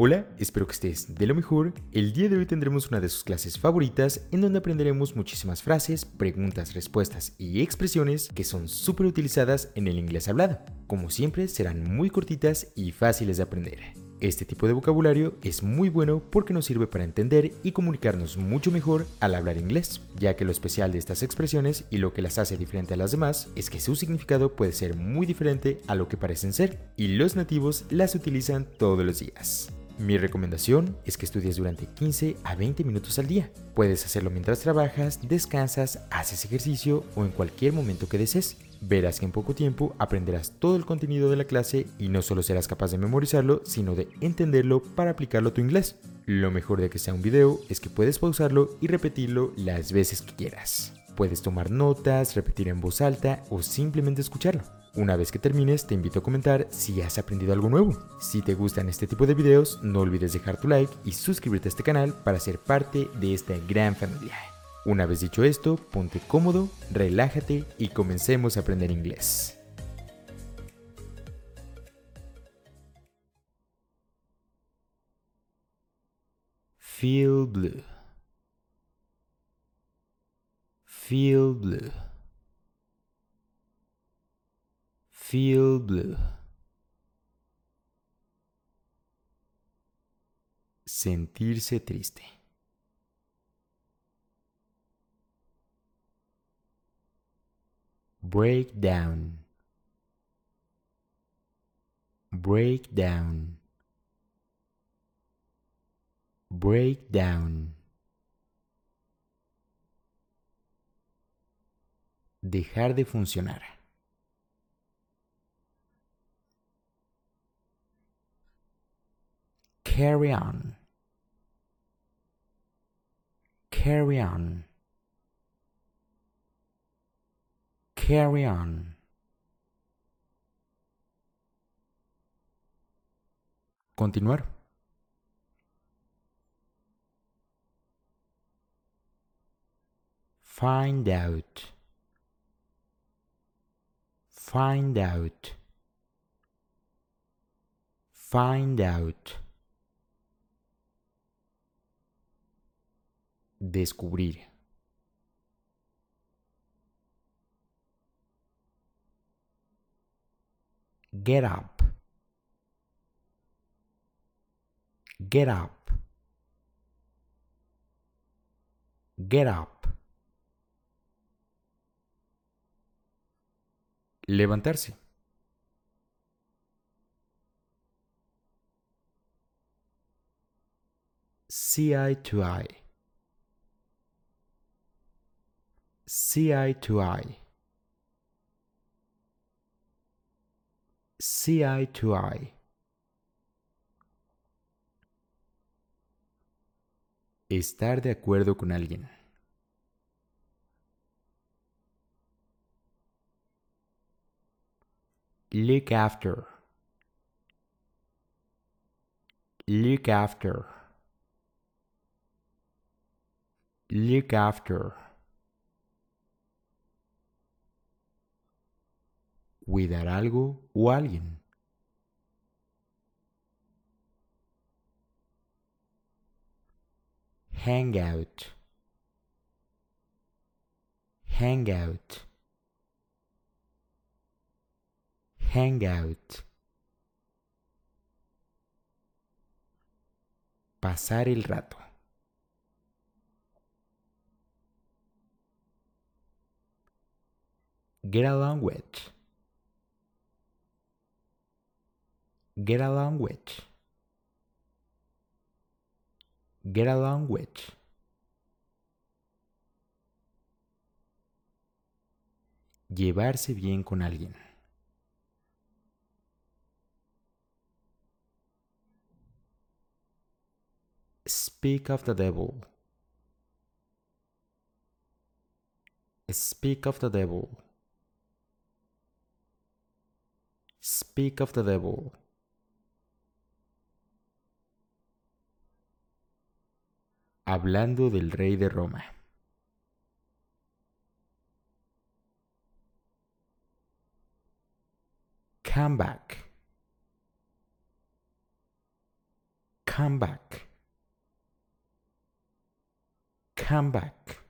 Hola, espero que estés de lo mejor. El día de hoy tendremos una de sus clases favoritas en donde aprenderemos muchísimas frases, preguntas, respuestas y expresiones que son súper utilizadas en el inglés hablado. Como siempre, serán muy cortitas y fáciles de aprender. Este tipo de vocabulario es muy bueno porque nos sirve para entender y comunicarnos mucho mejor al hablar inglés, ya que lo especial de estas expresiones y lo que las hace diferente a las demás es que su significado puede ser muy diferente a lo que parecen ser, y los nativos las utilizan todos los días. Mi recomendación es que estudies durante 15 a 20 minutos al día. Puedes hacerlo mientras trabajas, descansas, haces ejercicio o en cualquier momento que desees. Verás que en poco tiempo aprenderás todo el contenido de la clase y no solo serás capaz de memorizarlo, sino de entenderlo para aplicarlo a tu inglés. Lo mejor de que sea un video es que puedes pausarlo y repetirlo las veces que quieras. Puedes tomar notas, repetir en voz alta o simplemente escucharlo. Una vez que termines, te invito a comentar si has aprendido algo nuevo. Si te gustan este tipo de videos, no olvides dejar tu like y suscribirte a este canal para ser parte de esta gran familia. Una vez dicho esto, ponte cómodo, relájate y comencemos a aprender inglés. Feel blue. Feel blue. Feel blue. Sentirse triste. Break down. Break down. Break down. Dejar de funcionar. Carry on, carry on, carry on. Continuar. Find out. Find out. Find out. Descubrir. Get up. Get up. Get up. Levantarse. Eye to eye. See eye to eye. See eye to eye. Estar de acuerdo con alguien. Look after. Look after. Look after. Cuidar algo o alguien. Hangout. Hangout. Hangout. Pasar el rato. Get along with. Get along with. Get along with. Llevarse bien con alguien. Speak of the devil. Speak of the devil. Speak of the devil. Hablando del rey de Roma. Come back. Come back. Come back.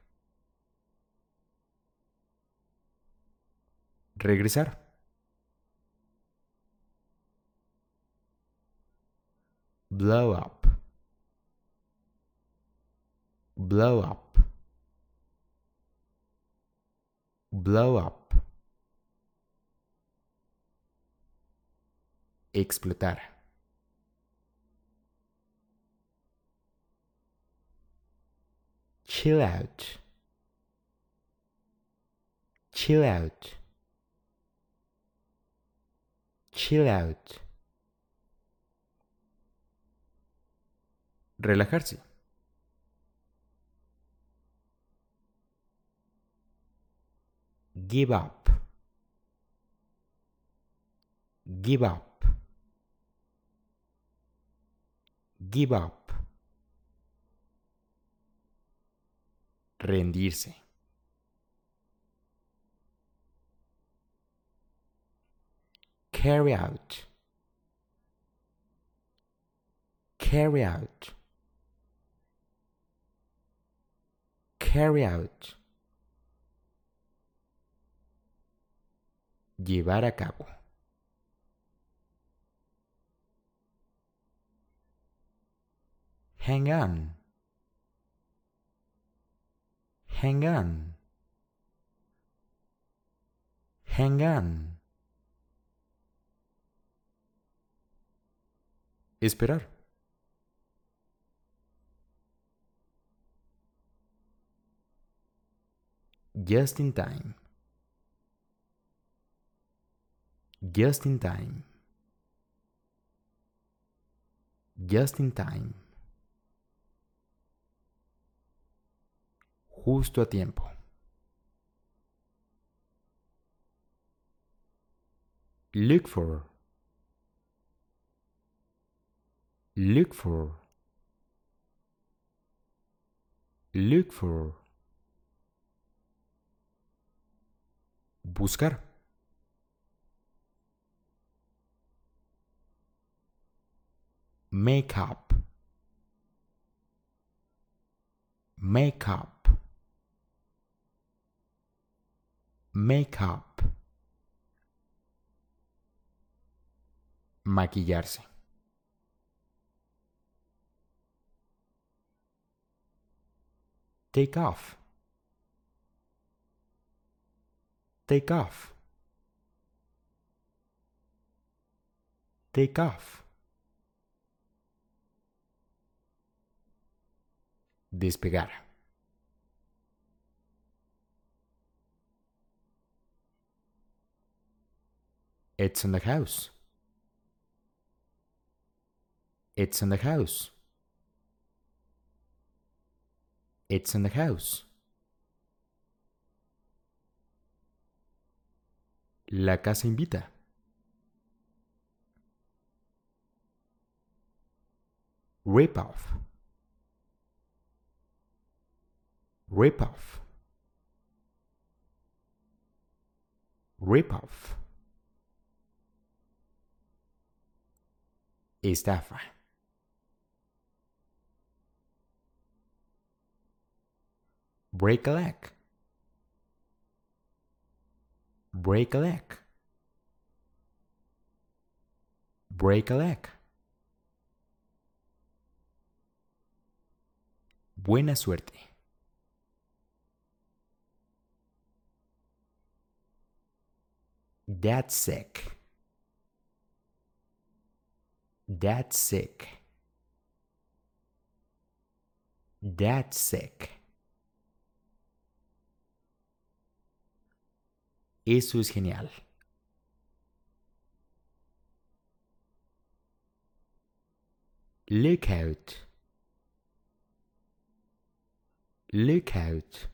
Regresar. Blow up. Blow up. Blow up. Explotar. Chill out. Chill out. Chill out. Relajarse. Give up. Give up. Give up. Rendirse. Carry out. Carry out. Carry out. Llevar a cabo. Hang on. Hang on. Hang on. Esperar. Just in time. Just in time. Just in time. Justo a tiempo. Look for. Look for. Look for. Buscar. Make up. Make up. Make up. Maquillarse. Take off. Take off. Take off. Despegar. It's in the house. It's in the house. It's in the house. La casa invita. Rip off. Rip off. Rip off. Estafa. Break a leg. Break a leg. Break a leg. Buena suerte. That's sick. That's sick. That's sick. Eso es genial. Look out. Look out.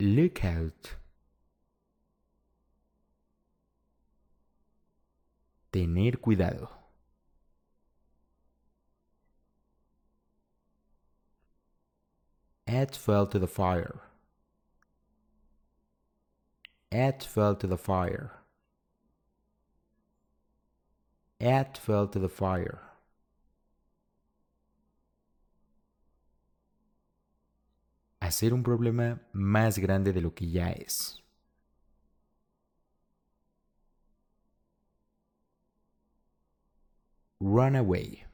Look out. Tener cuidado. Add fuel to the fire. Add fuel to the fire. Add fuel to the fire. Hacer un problema más grande de lo que ya es. Run away.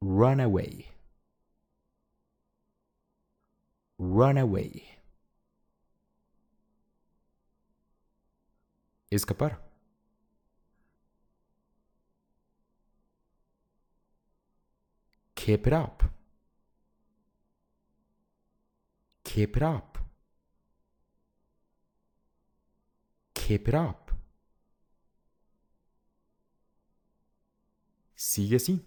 Run away. Run away. Escapar. Keep it up. Keep it up. Keep it up. Sigue así.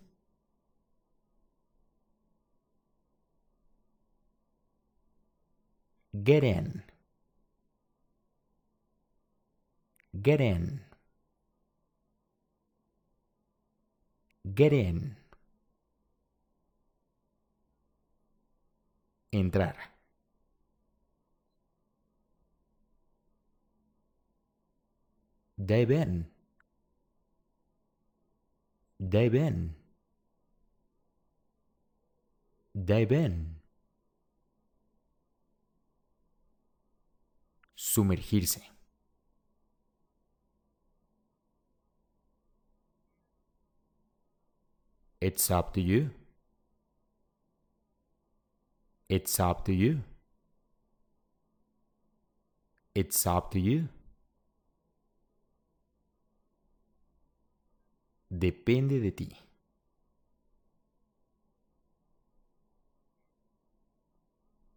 Get in. Get in. Get in. Entrar. Dive. Dive in. Sumergirse. It's up to you. It's up to you. It's up to you. Depende de ti.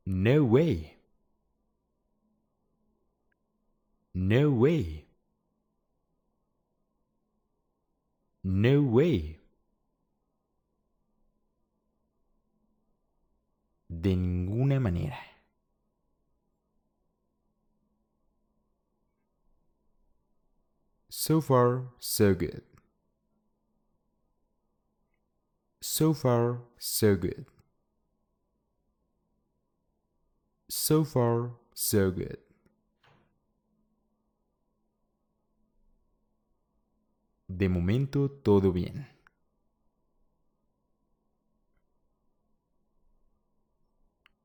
No way. No way. No way. De ninguna manera. So far, so good. So far, so good. So far, so good. De momento, todo bien.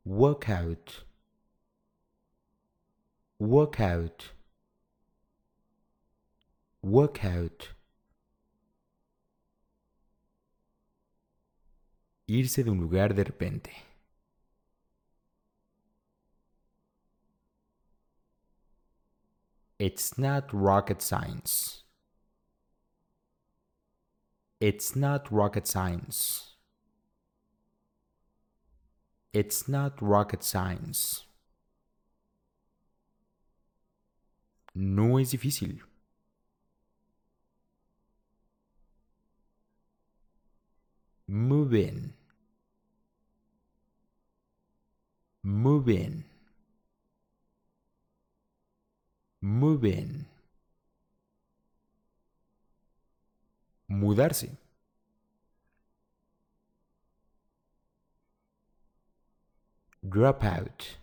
Workout. Workout. Workout. Irse de un lugar de repente. It's not rocket science. It's not rocket science. It's not rocket science. No es difícil. Move in. Move in. Move in. Mudarse. Drop out.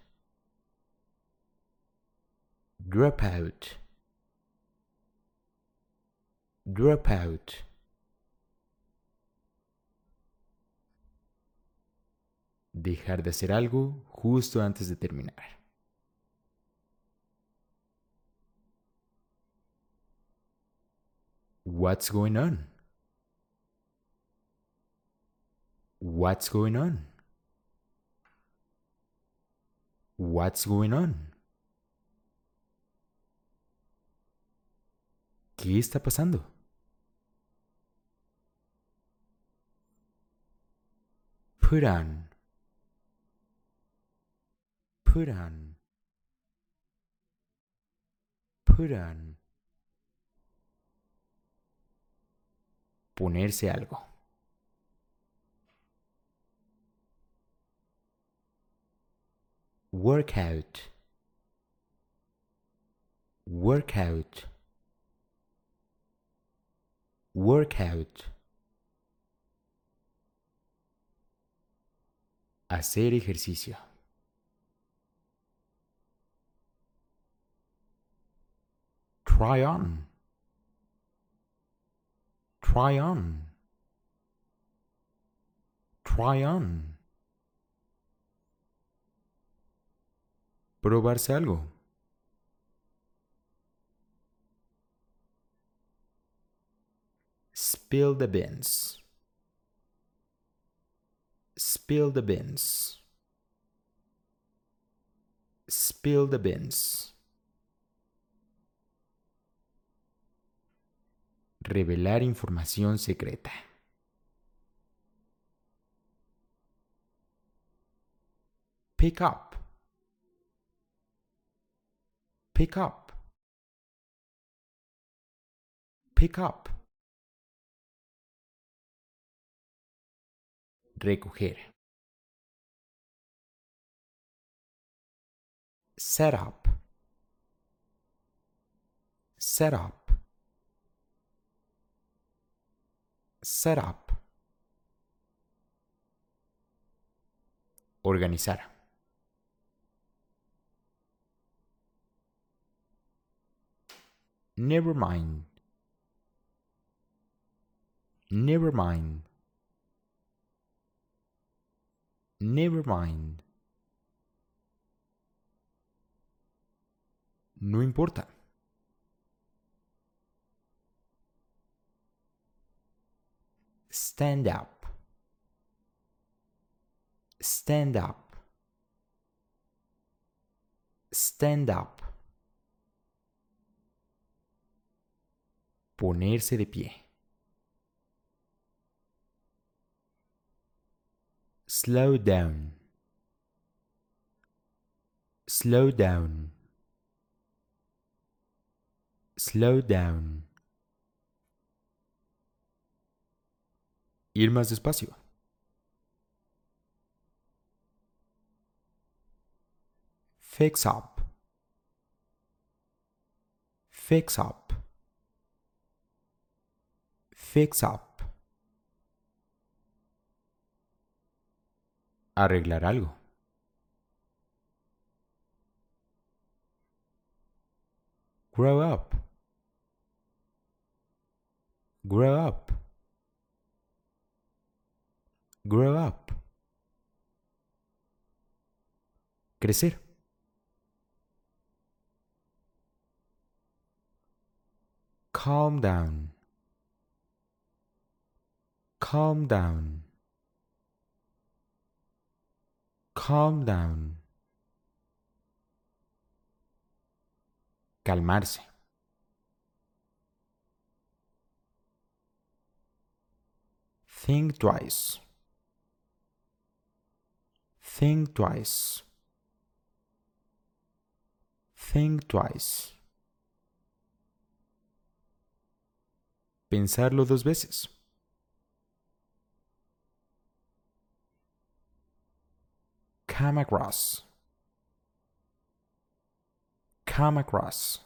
Drop out. Drop out. Dejar de hacer algo justo antes de terminar. What's going on? What's going on? What's going on? ¿Qué está pasando? On. Ponerse algo. Workout. Workout. Workout. Hacer ejercicio. Try on. Try on. Try on. Probarse algo. Spill the beans. Spill the beans. Spill the beans. Revelar información secreta. Pick up. Pick up. Pick up. Recoger. Set up. Set up. Set up. Organizar. Never mind. Never mind. Never mind. No importa. Stand up. Stand up. Stand up. Ponerse de pie. Slow down. Slow down. Slow down. Ir más despacio. Fix up. Fix up. Fix up. Arreglar algo. Grow up. Grow up. Grow up. Crecer. Calm down. Calm down. Calm down. Calmarse. Think twice. Think twice. Think twice. Pensarlo dos veces. Come across. Come across.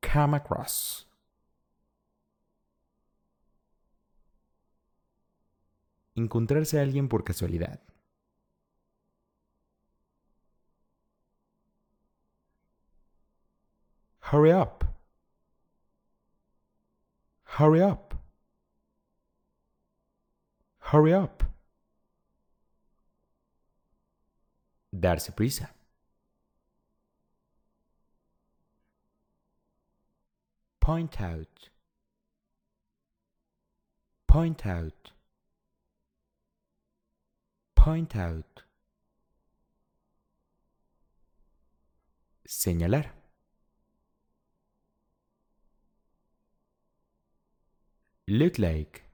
Come across. Encontrarse a alguien por casualidad. Hurry up. Hurry up. Hurry up. Darse prisa. Point out. Point out. Point out. Señalar. Look like.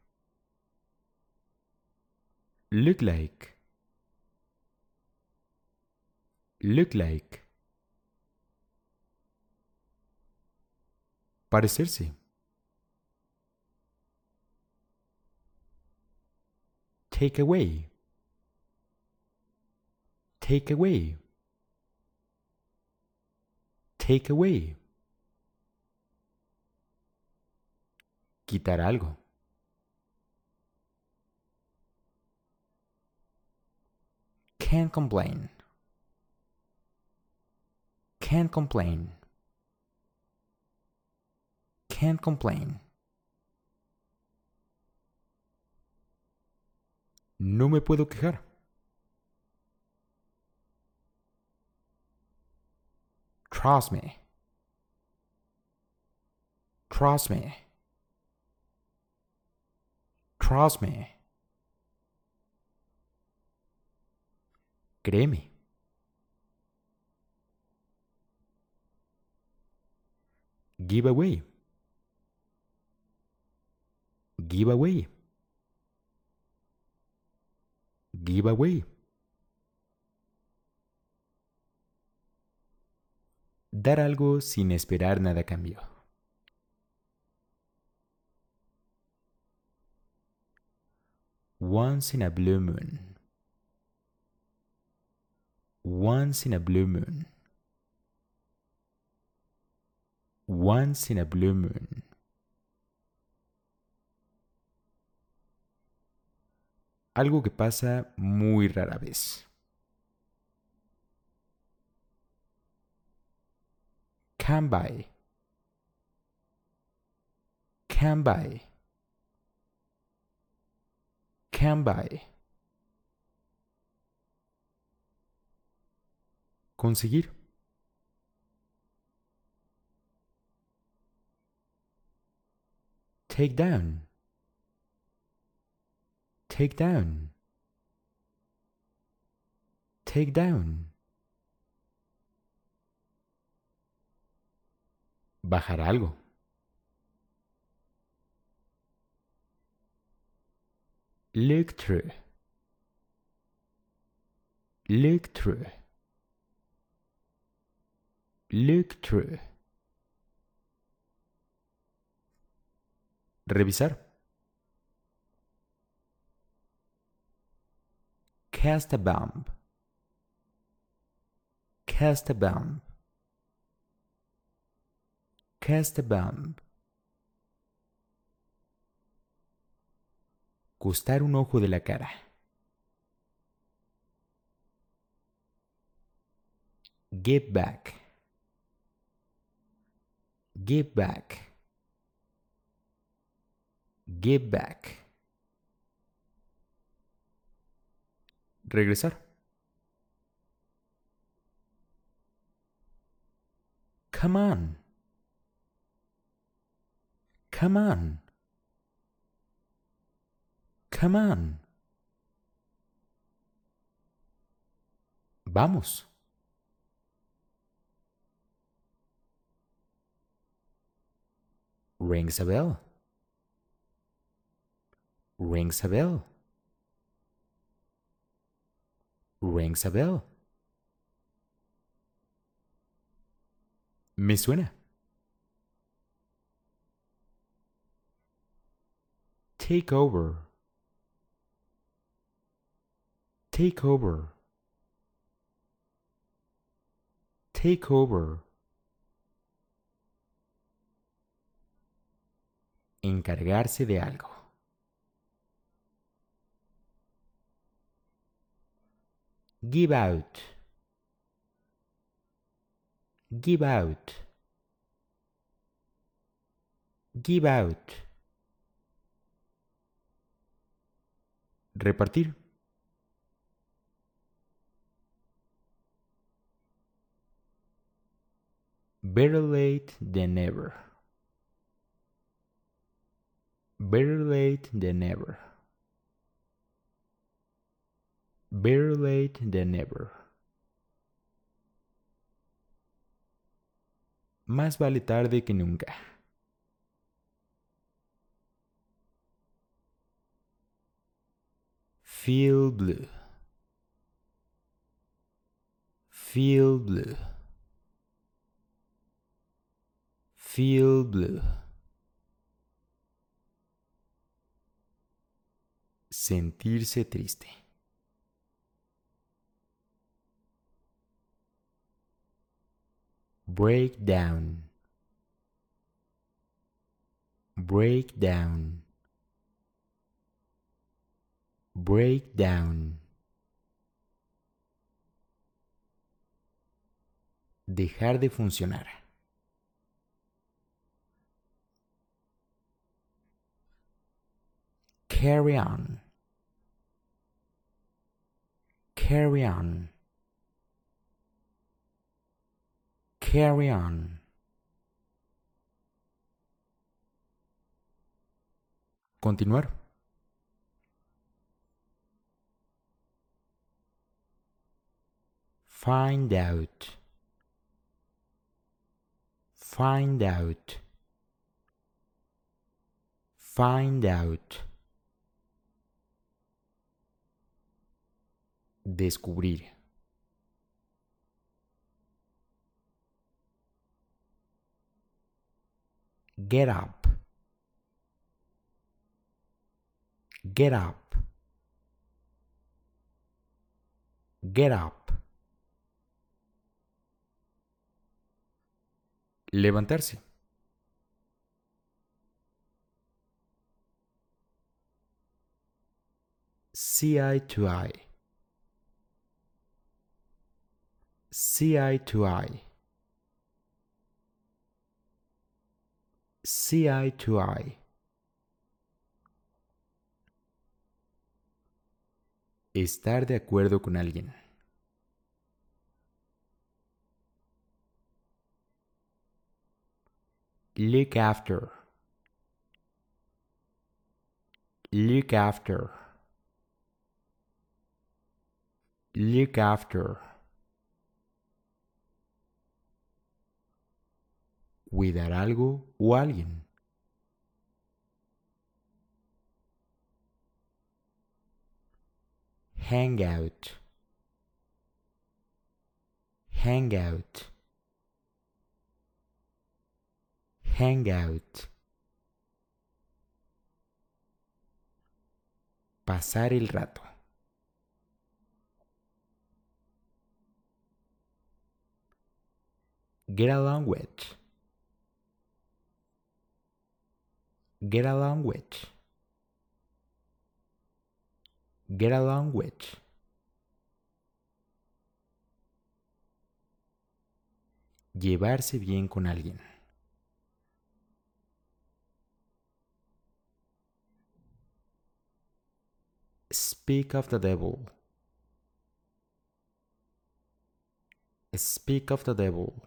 Look like. Look like. Parecerse. Take away. Take away. Take away. Quitar algo. Can't complain. Can't complain. Can't complain. No me puedo quejar. Trust me. Trust me. Trust me. Créeme. Give away. Give away. Give away. Dar algo sin esperar nada a cambio. Once in a blue moon. Once in a blue moon. Once in a blue moon. Algo que pasa muy rara vez. Come by. Come by. Come by. Conseguir. Take down. Take down. Take down. Bajar algo. Through. Look through. Revisar. Cast a bomb. Cast a bomb. Cast a bomb. Costar un ojo de la cara. Give back. Give back. Give back. Regresar. Come on. Come on. Come on. Vamos. Rings a bell. Rings a bell. Rings a bell. Me suena. Take over. Take over. Take over. Encargarse de algo. Give out. Give out. Give out. Repartir. Better late than never. Better late than never. Better late than never. Más vale tarde que nunca. Feel blue. Feel blue. Feel blue. Sentirse triste. Break down. Break down. Breakdown. Dejar de funcionar. Carry on. Carry on. Carry on. Continuar. Find out. Find out. Find out. Descubrir. Get up. Get up. Get up. Levantarse. See eye to eye. See eye to eye. See eye to eye. Estar de acuerdo con alguien. Look after. Look after. Look after. Cuidar algo o alguien. Hang out. Hang out. Hang out. Pasar el rato. Get along with. Get along with. Get along with. Llevarse bien con alguien. Speak of the devil. Speak of the devil.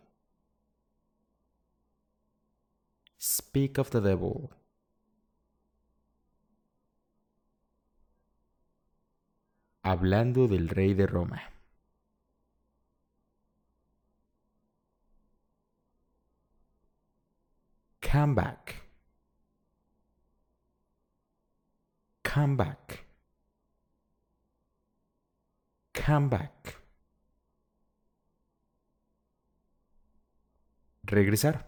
Speak of the devil. Hablando del rey de Roma. Come back. Come back. Come back. Regresar.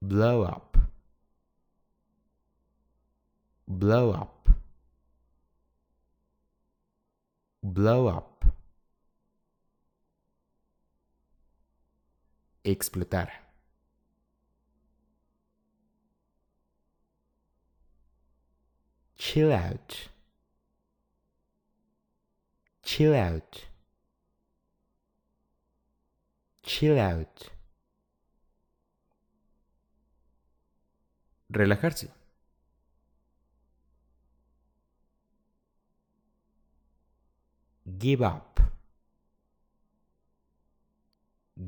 Blow up. Blow up. Blow up. Explotar. Chill out. Chill out. Chill out. Relajarse. Give up.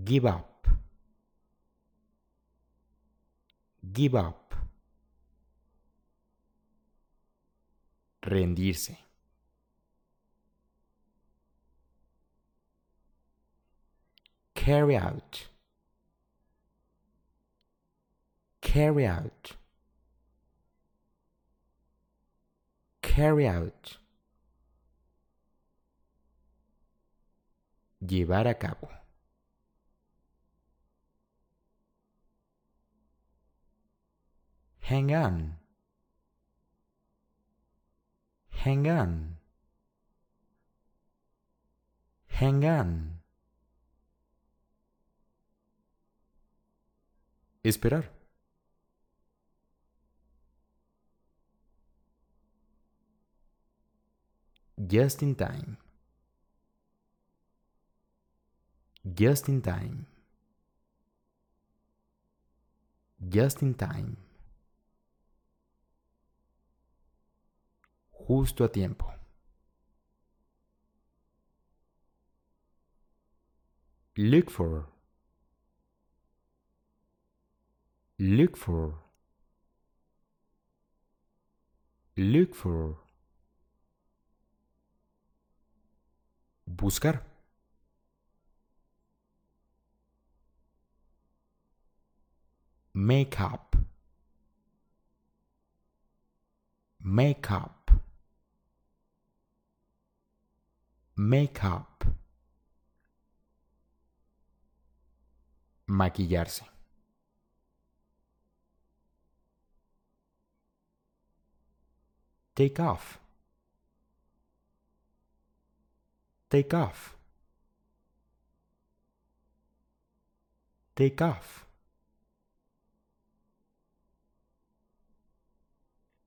Give up. Give up. Rendirse. Carry out. Carry out. Carry out. Llevar a cabo. Hang on. Hang on. Hang on. Esperar. Just in time. Just in time. Just in time. Justo a tiempo. Look for. Look for. Look for. Buscar. Make up. Make up. Make up. Maquillarse. Take off. Take off. Take off.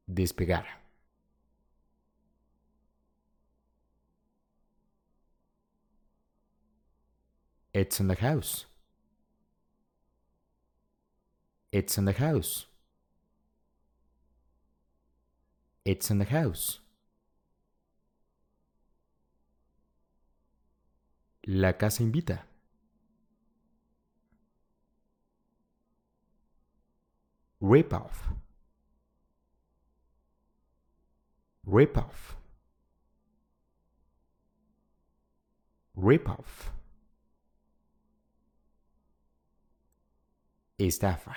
Despegar. It's in the house. It's in the house. It's in the house. La casa invita. Rip off. Rip off. Rip off. Estafa.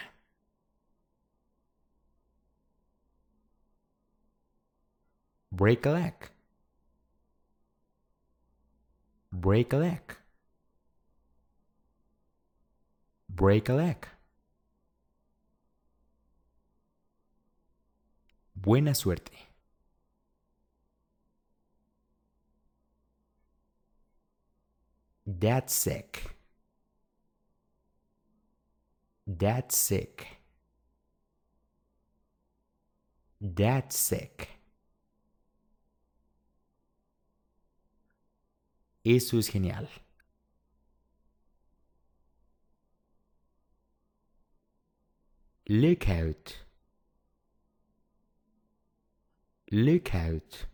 Break a leg. Break a leg. Break a leg. Buena suerte. That's sick. That's sick. That's sick. Eso es genial. Look out. Look out.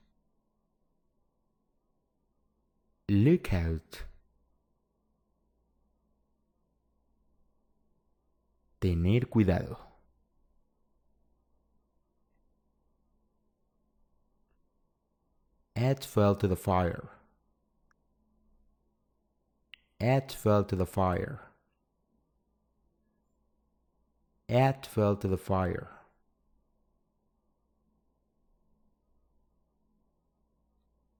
Look out. Tener cuidado. Add fuel to the fire. Add fuel to the fire. Add fuel to the fire.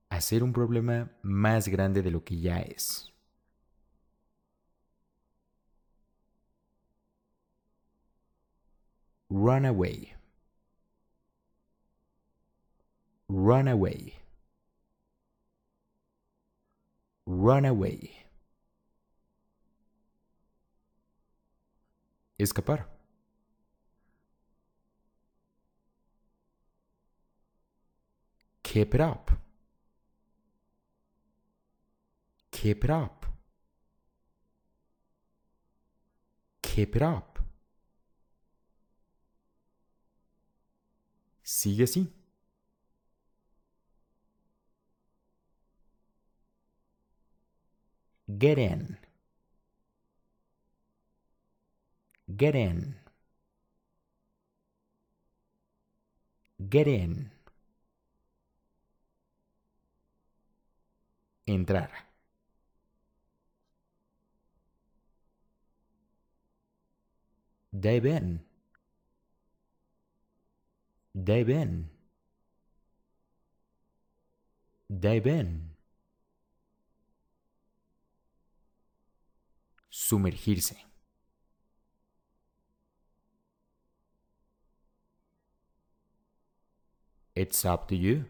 Hacer un problema más grande de lo que ya es. Run away. Run away. Run away. Escapar. Keep it up. Keep it up. Keep it up. Sigue así. Get in. Get in. Get in. Entrar. Dive Dive in. Dive in. Sumergirse. It's up to you.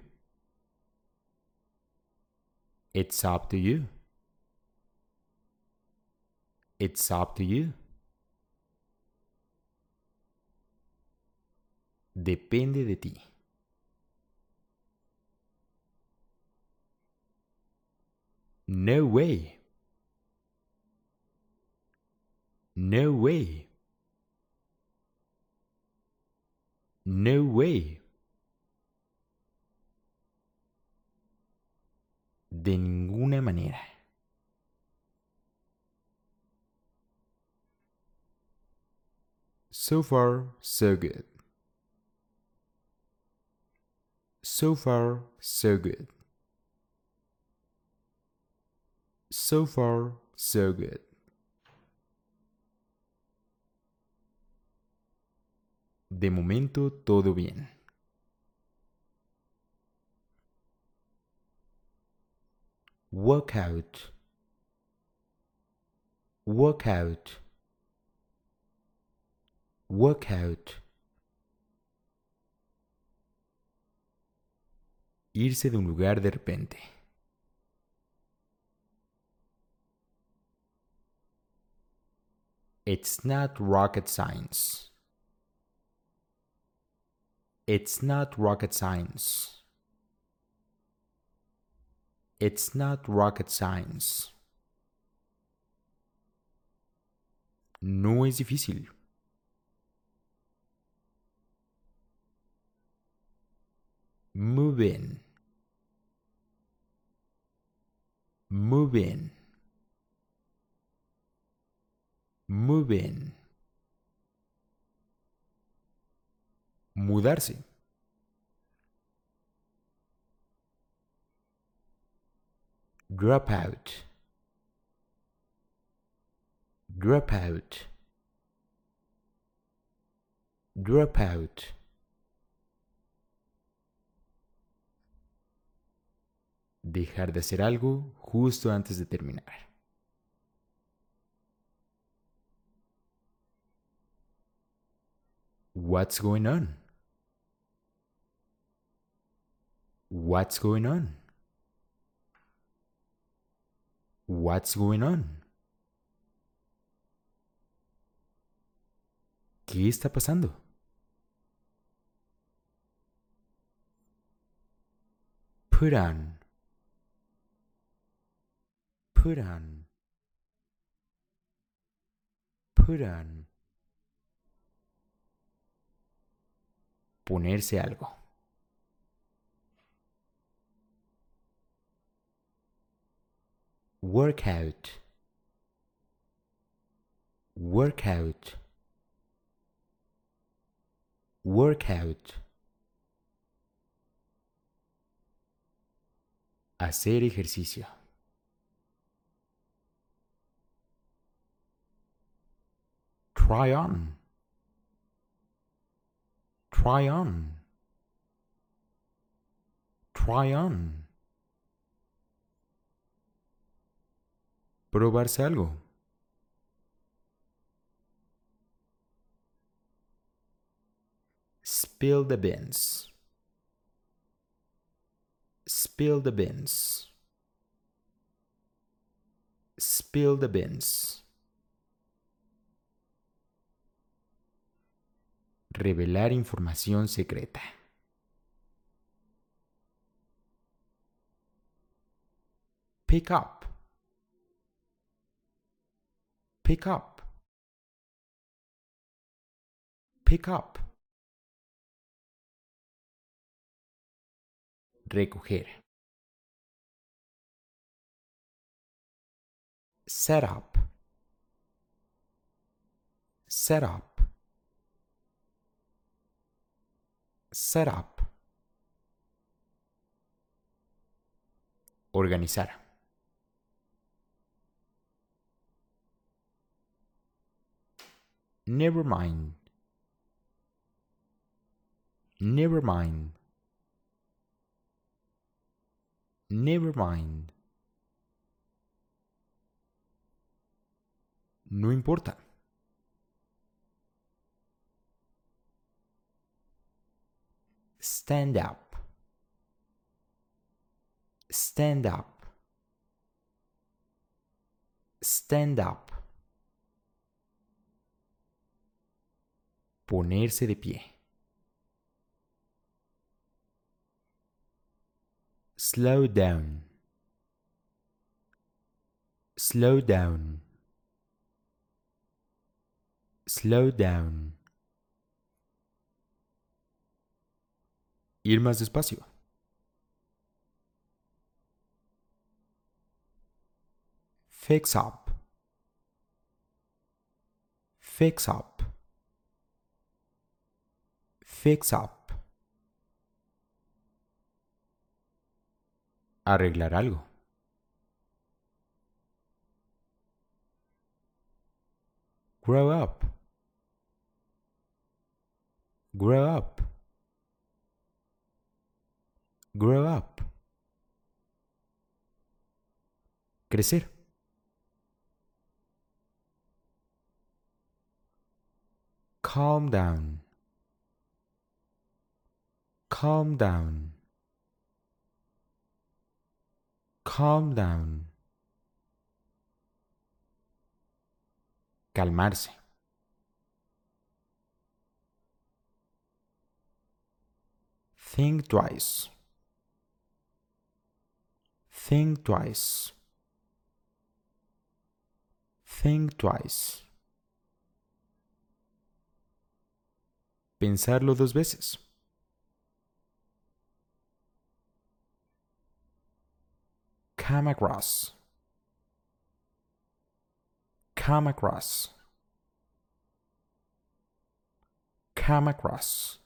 It's up to you. It's up to you. Depende de ti. No way. No way. No way. De ninguna manera. So far, so good. So far, so good. So far, so good. De momento, todo bien. Workout. Workout. Workout. Irse de un lugar de repente. It's not rocket science. It's not rocket science. It's not rocket science. No es difícil. Move in. Move in. Move in. Mudarse. Drop out. Drop out. Drop out. Dejar de hacer algo justo antes de terminar. What's going on? What's going on? What's going on? ¿Qué está pasando? Put on. Put. Put on. Ponerse algo. Workout. Workout. Workout. Hacer ejercicio. Try on. Try on. Try on. Probarse algo. Spill the beans. Spill the beans. Spill the beans. Revelar información secreta. Pick up. Pick up. Pick up. Recoger. Set up. Set up. Set up. Organizar. Never mind. Never mind. Never mind. No importa. Stand up. Stand up. Stand up. Ponerse de pie. Slow down. Slow down. Slow down. Ir más despacio. Fix up. Fix up. Fix up. Arreglar algo. Grow up. Grow up. Grow up. Crecer. Calm down. Calm down. Calm down. Calmarse. Think twice. Think twice. Think twice. Pensarlo dos veces. Come across. Come across. Come across.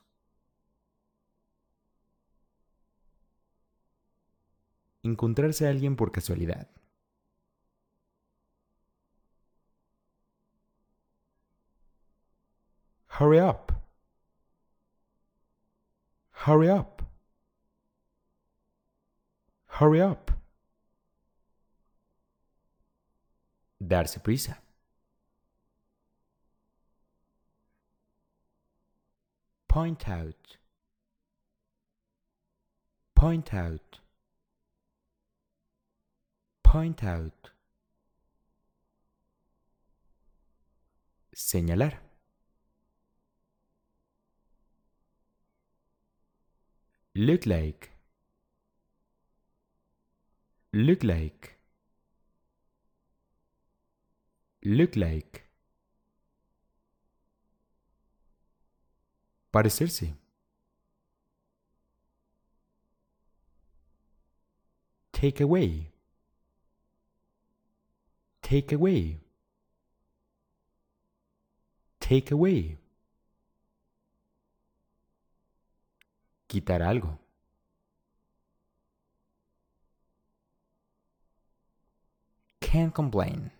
Encontrarse a alguien por casualidad. Hurry up. Hurry up. Hurry up. Darse prisa. Point out. Point out. Point out. Señalar. Look like. Look like. Look like. Parecerse. Take away. Take away. Take away. Quitar algo. Can't complain.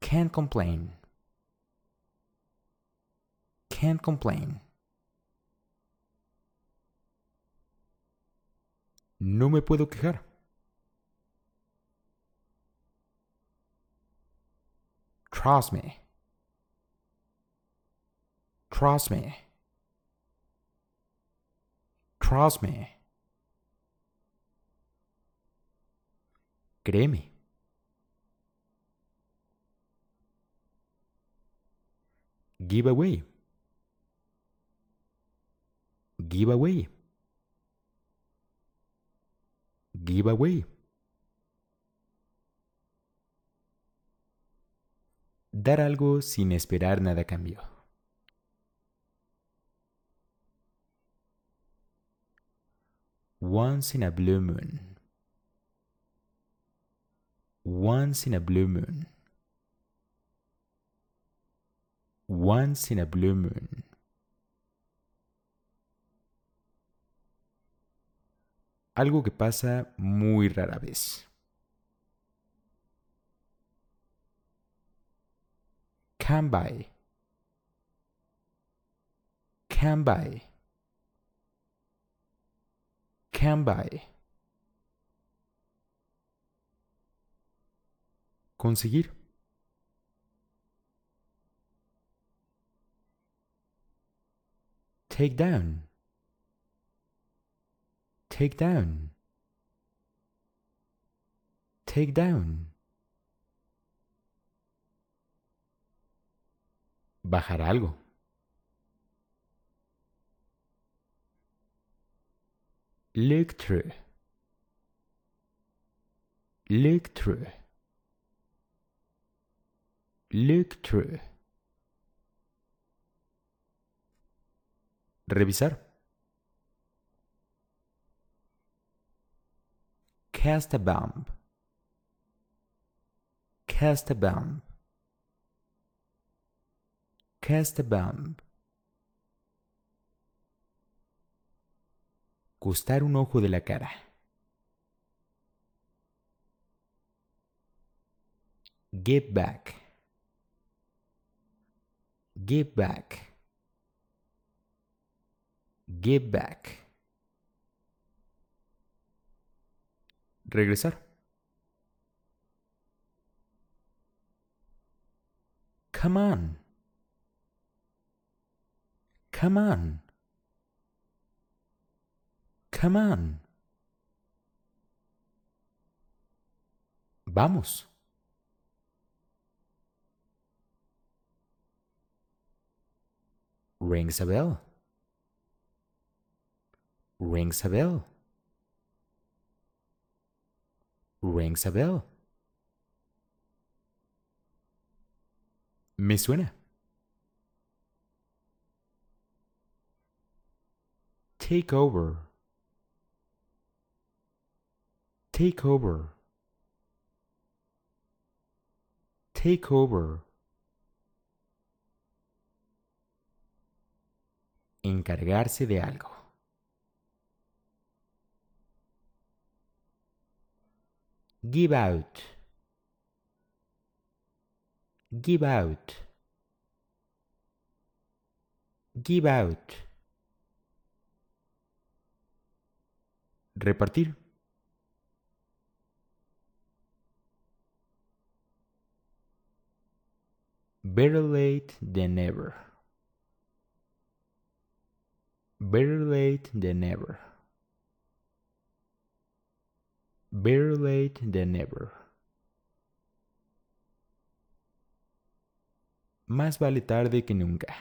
Can't complain. Can't complain. No me puedo quejar. Trust me. Trust me. Trust me. Créeme. Give away. Give away. Give away. Dar algo sin esperar nada a cambio. Once in a blue moon. Once in a blue moon. Once in a blue moon. Algo que pasa muy rara vez. Come by. Come by. Come by. Conseguir. Take down. Take down. Take down. Bajar algo. Look through. Look through. Look through. Revisar. Cast a bomb. Cast a bomb. Cast a bomb. Gustar un ojo de la cara. Give back. Give back. Give back. Regresar. Come on. Come on. Come on. Vamos. Rings a bell. Rings a bell. Rings a bell. Me suena. Take over. Take over. Take over. Encargarse de algo. Give out. Give out. Give out. Repartir. Better late than never. Better late than never. Better late than never. Más vale tarde que nunca.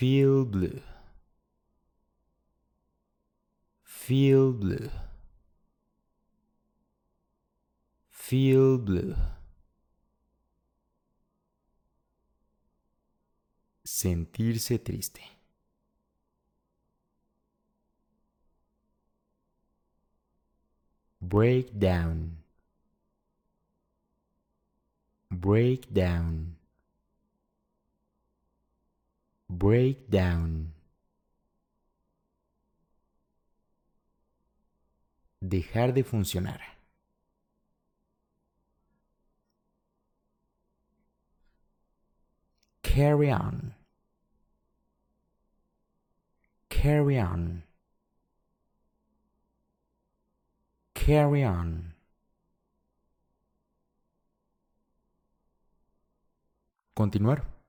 Feel blue. Feel blue. Feel blue. Sentirse triste. Break down. Break down. Break down. Dejar de funcionar. Carry on. Carry on. Carry on. Continuar.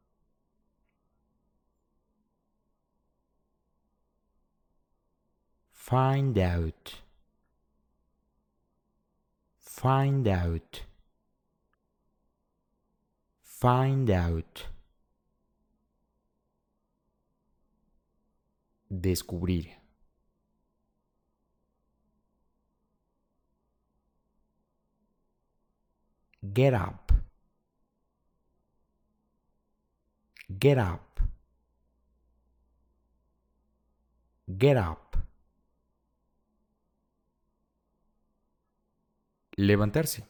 Find out. Find out. Find out. Descubrir. Get up. Get up. Get up. Levantarse.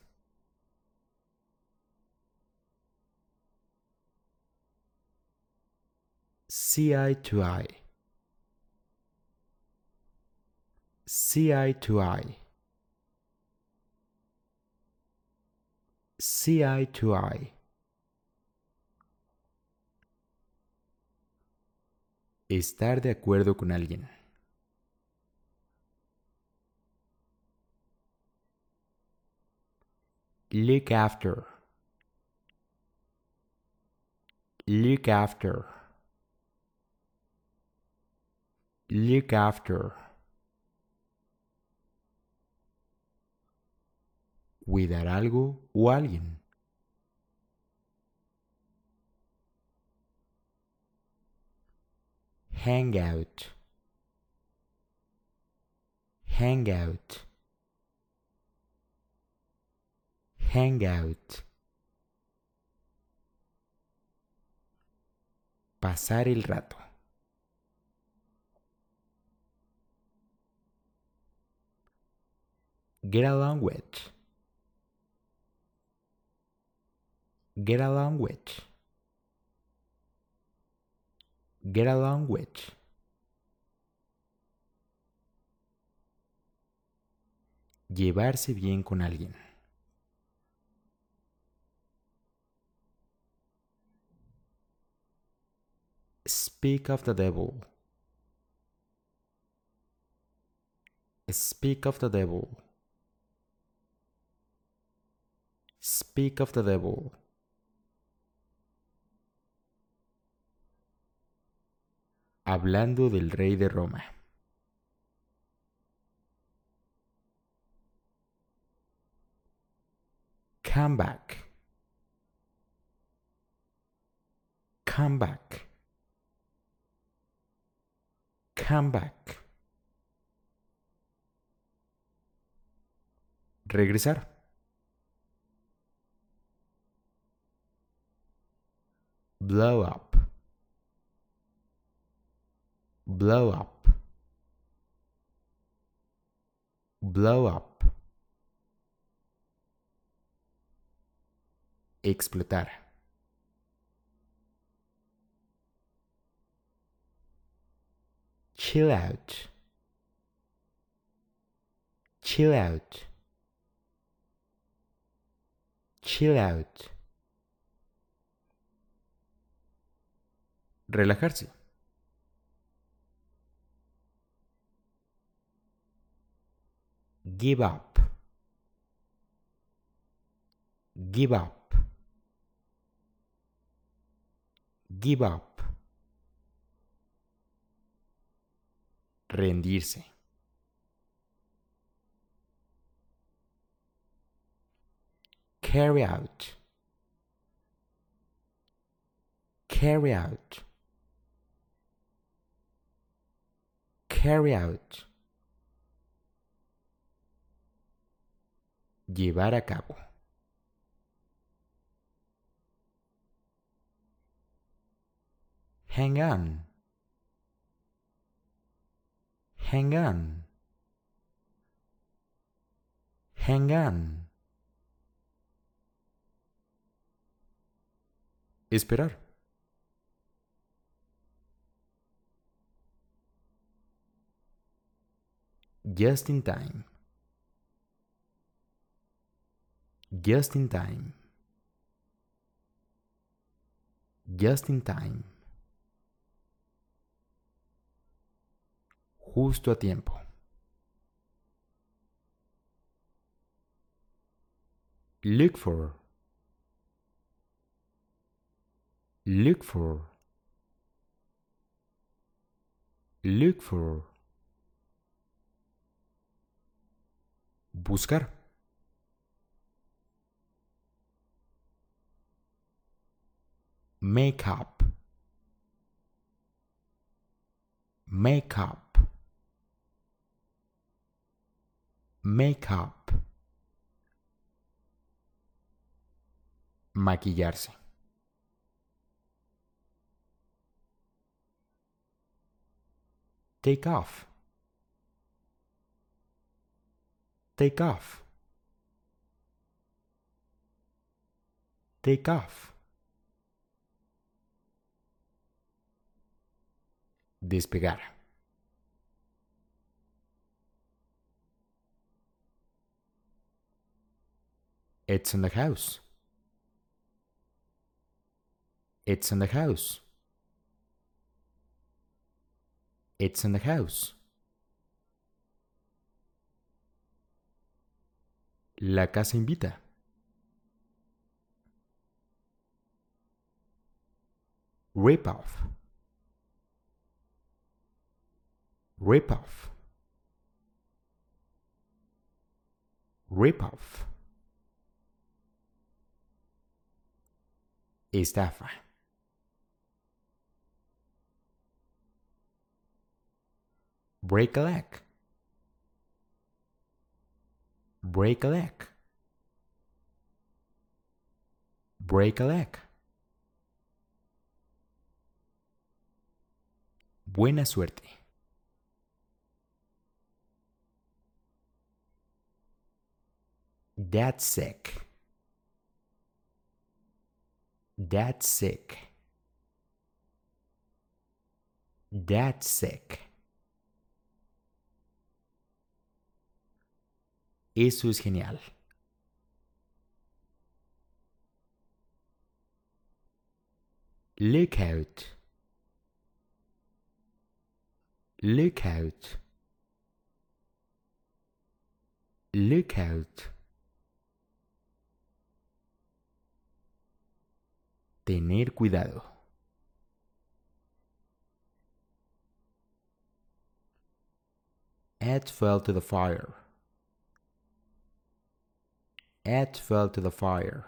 See eye to eye. See eye to eye. See eye to eye. Estar de acuerdo con alguien. Look after. Look after. Look after. Cuidar algo o alguien. hang out Hangout. Hangout. Hangout. Pasar el rato. Get along with. Get along with. Get along with. Llevarse bien con alguien. Speak of the devil. Speak of the devil. Speak of the devil. Hablando del rey de Roma. Come back. Come back. Come back. Regresar. Blow up. Blow up. Blow up. Explotar. Chill out. Chill out. Chill out. Relajarse. Give up. Give up. Give up. Rendirse. Carry out. Carry out. Carry out. Llevar a cabo. Hang on. Hang on. Hang on. Esperar. Just in time. Just in time. Just in time. Justo a tiempo. Look for. Look for. Look for. Buscar. Make up. Make up. Make up. Maquillarse. Take off. Take off. Take off. Despegar. It's in the house. It's in the house. It's in the house. La casa invita. Rip off. Rip off. Rip off. Estafa. Break a leg. Break a leg. Break a leg. Buena suerte. That's sick. That's sick. That's sick. Eso es genial. Look out. Look out. Look out. Tener cuidado. Add fell to the fire. Add fell to the fire.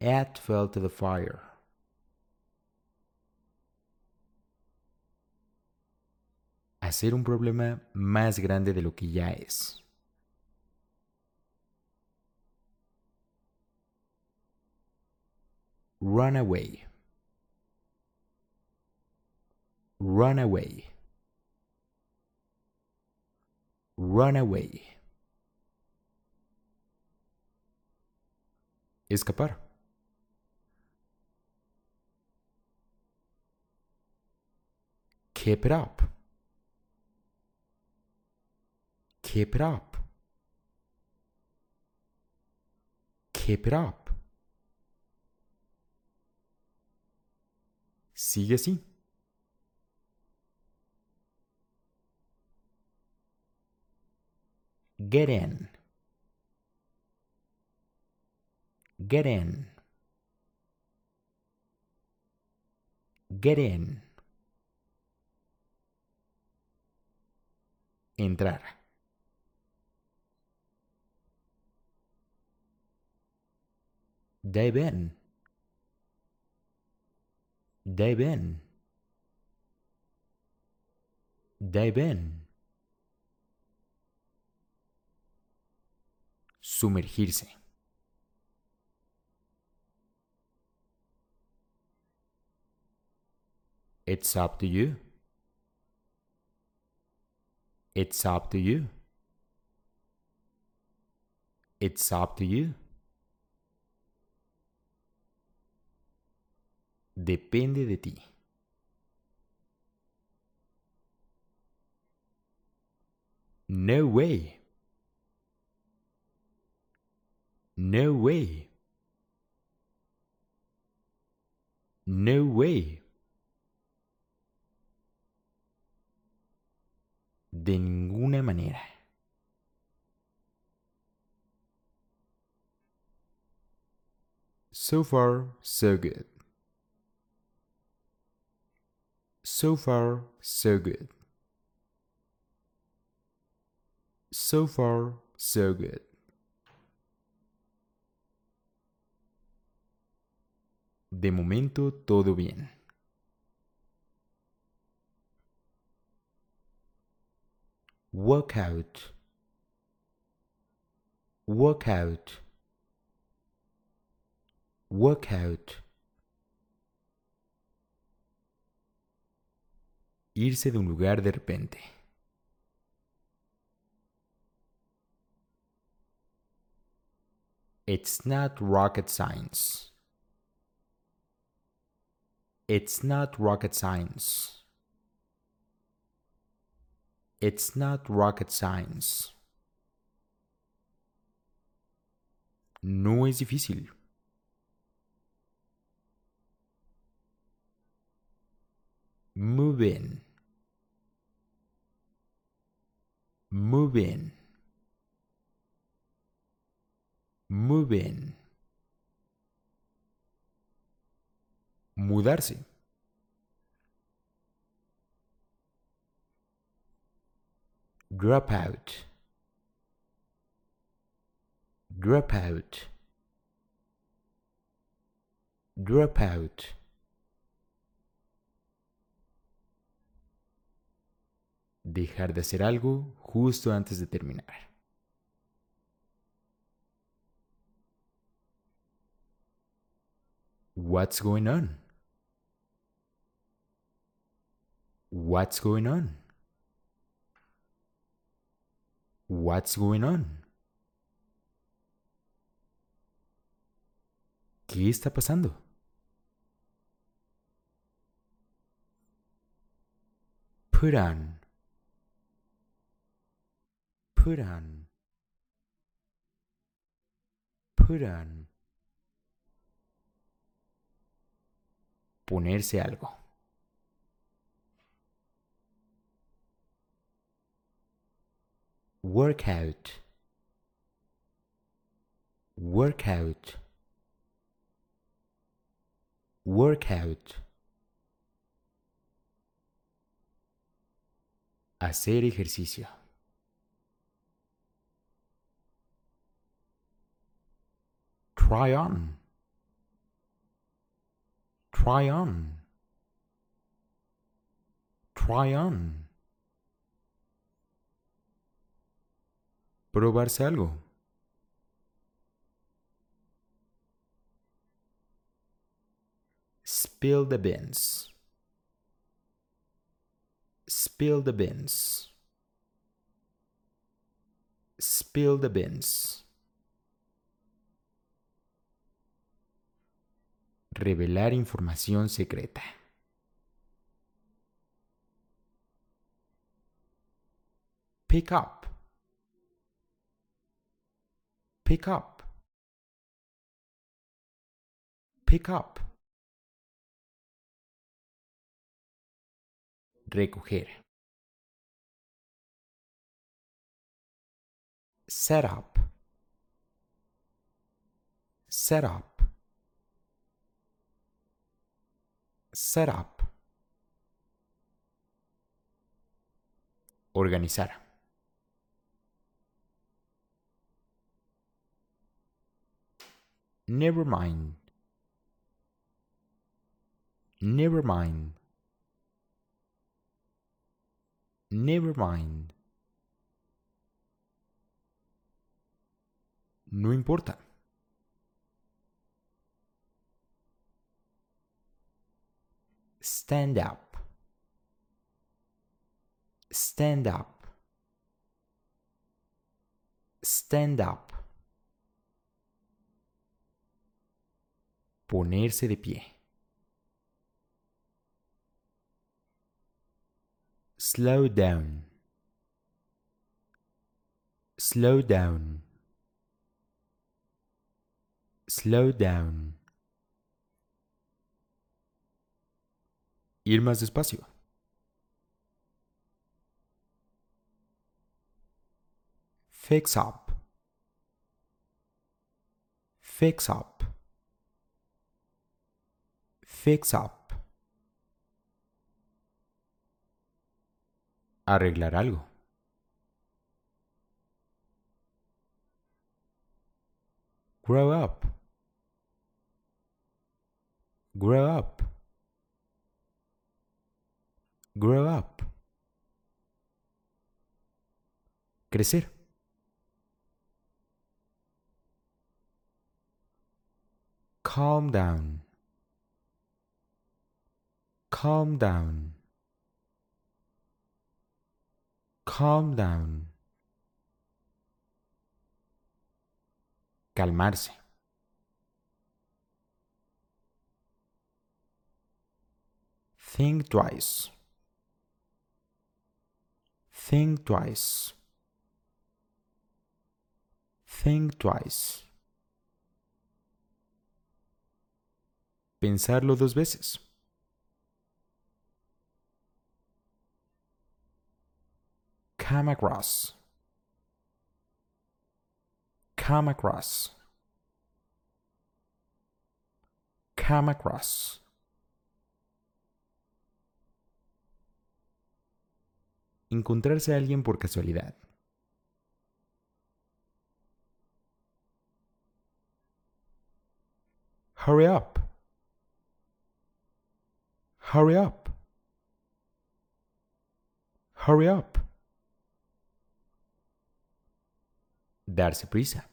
Add fell to the fire. Hacer un problema más grande de lo que ya es. Run away. Run away. Run away. Escapar. Keep it up. Keep it up. Keep it up. Sigue así. Get in. Get in. Get in. Entrar. Dive Dive in. Dive in. Sumergirse. It's up to you. It's up to you. It's up to you. Depende de ti. No way. No way. No way. De ninguna manera. So far, so good. So far, so good. So far, so good. De momento, todo bien. Workout. Workout. Workout. Irse de un lugar de repente. It's not rocket science. It's not rocket science. It's not rocket science. No es difícil. Move in. Move in. Move in. Mudarse. Drop out. Drop out. Drop out. Dejar de hacer algo justo antes de terminar. What's going on? What's going on? What's going on? ¿Qué está pasando? Put. Put on. Ponerse algo. Workout. Workout. Workout. Hacer ejercicio. Try on. Try on. Try on. Probarse algo. Spill the beans. Spill the beans. Spill the beans. Revelar información secreta. Pick up. Pick up. Pick up. Recoger. Set up. Set up. Set up. Organizar. Never mind. Never mind. Never mind. No importa. Stand up. Stand up. Stand up. Ponerse de pie. Slow down. Slow down. Slow down. Ir más despacio. Fix up. Fix up. Fix up. Arreglar algo. Grow up. Grow up. Grow up. Crecer. Calm down. Calm down. Calm down. Calmarse. Think twice. Think twice. Think twice. Pensarlo dos veces. Come across. Come across. Come across. Encontrarse a alguien por casualidad. Hurry up. Hurry up. Hurry up. Darse prisa.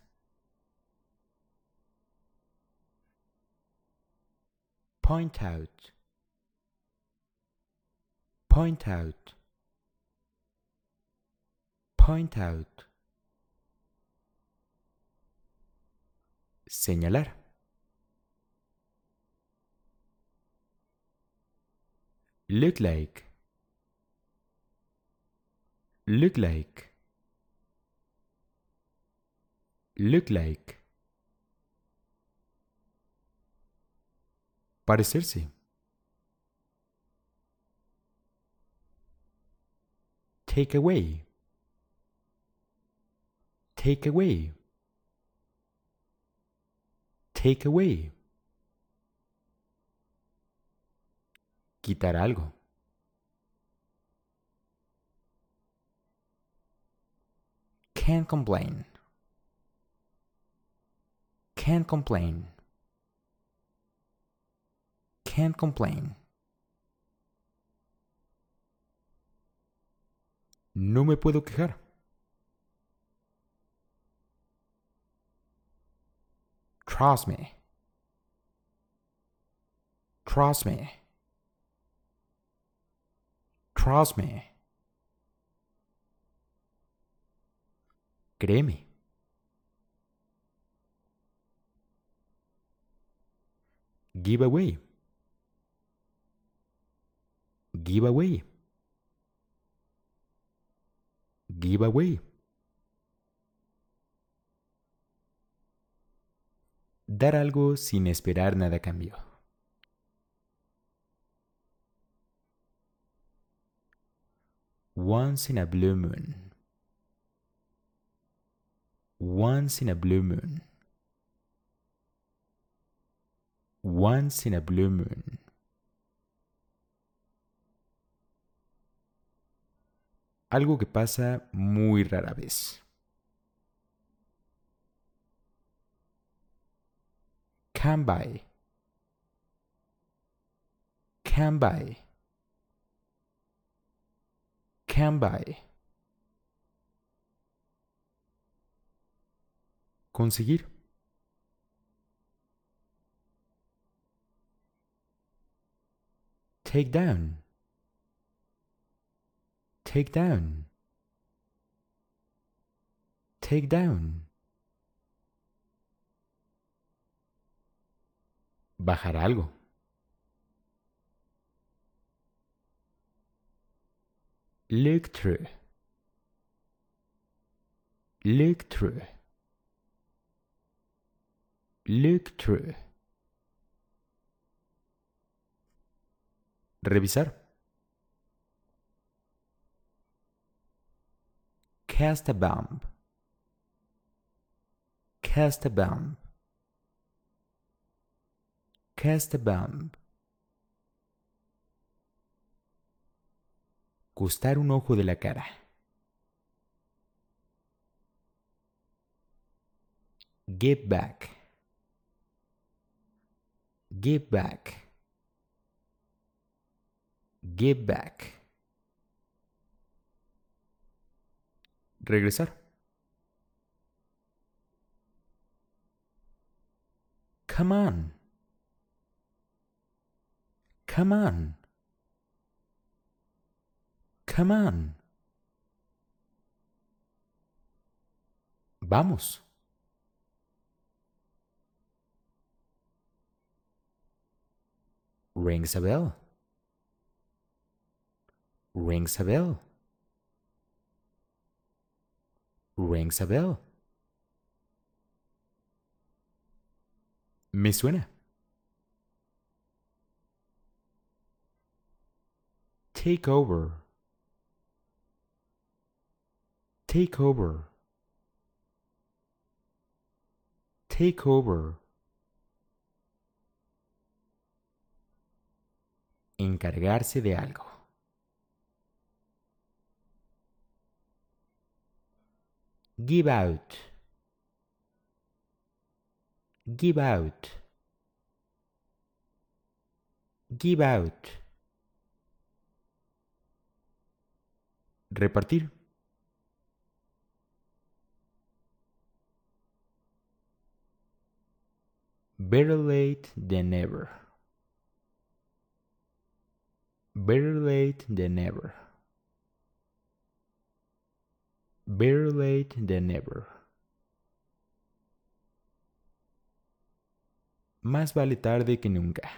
Point out. Point out. Point out. Señalar. Look like. Look like. Look like. Parecerse. Take away. Take away. Take away. Quitar algo. Can't complain. Can't complain. Can't complain. No me puedo quejar. Trust me. Trust me. Trust me. Créeme. Give away. Give away. Give away. Dar algo sin esperar nada a cambio. Once in a blue moon. Once in a blue moon. Once in a blue moon. Algo que pasa muy rara vez. Come by. Come by. Come by. Conseguir. Take down. Take down. Take down. Bajar algo. Look through. Look through. Look through. Revisar. Cast a bomb. Cast a bomb. Cast a bomb. Gustar un ojo de la cara. Give back. Give back. Give back. Regresar. Come on. Come on. Come on. Vamos. Rings a bell. Rings a bell. Rings a bell. Me suena. Take over. Take over. Take over. Encargarse de algo. Give out. Give out. Give out. Repartir. Better late than never. Better late than never. Better late than never. Más vale tarde que nunca.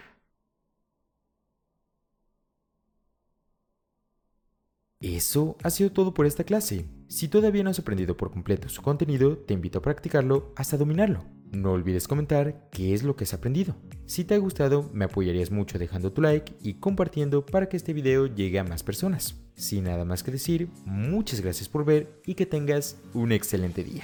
Eso ha sido todo por esta clase. Si todavía no has aprendido por completo su contenido, te invito a practicarlo hasta dominarlo. No olvides comentar qué es lo que has aprendido. Si te ha gustado, me apoyarías mucho dejando tu like y compartiendo para que este video llegue a más personas. Sin nada más que decir, muchas gracias por ver y que tengas un excelente día.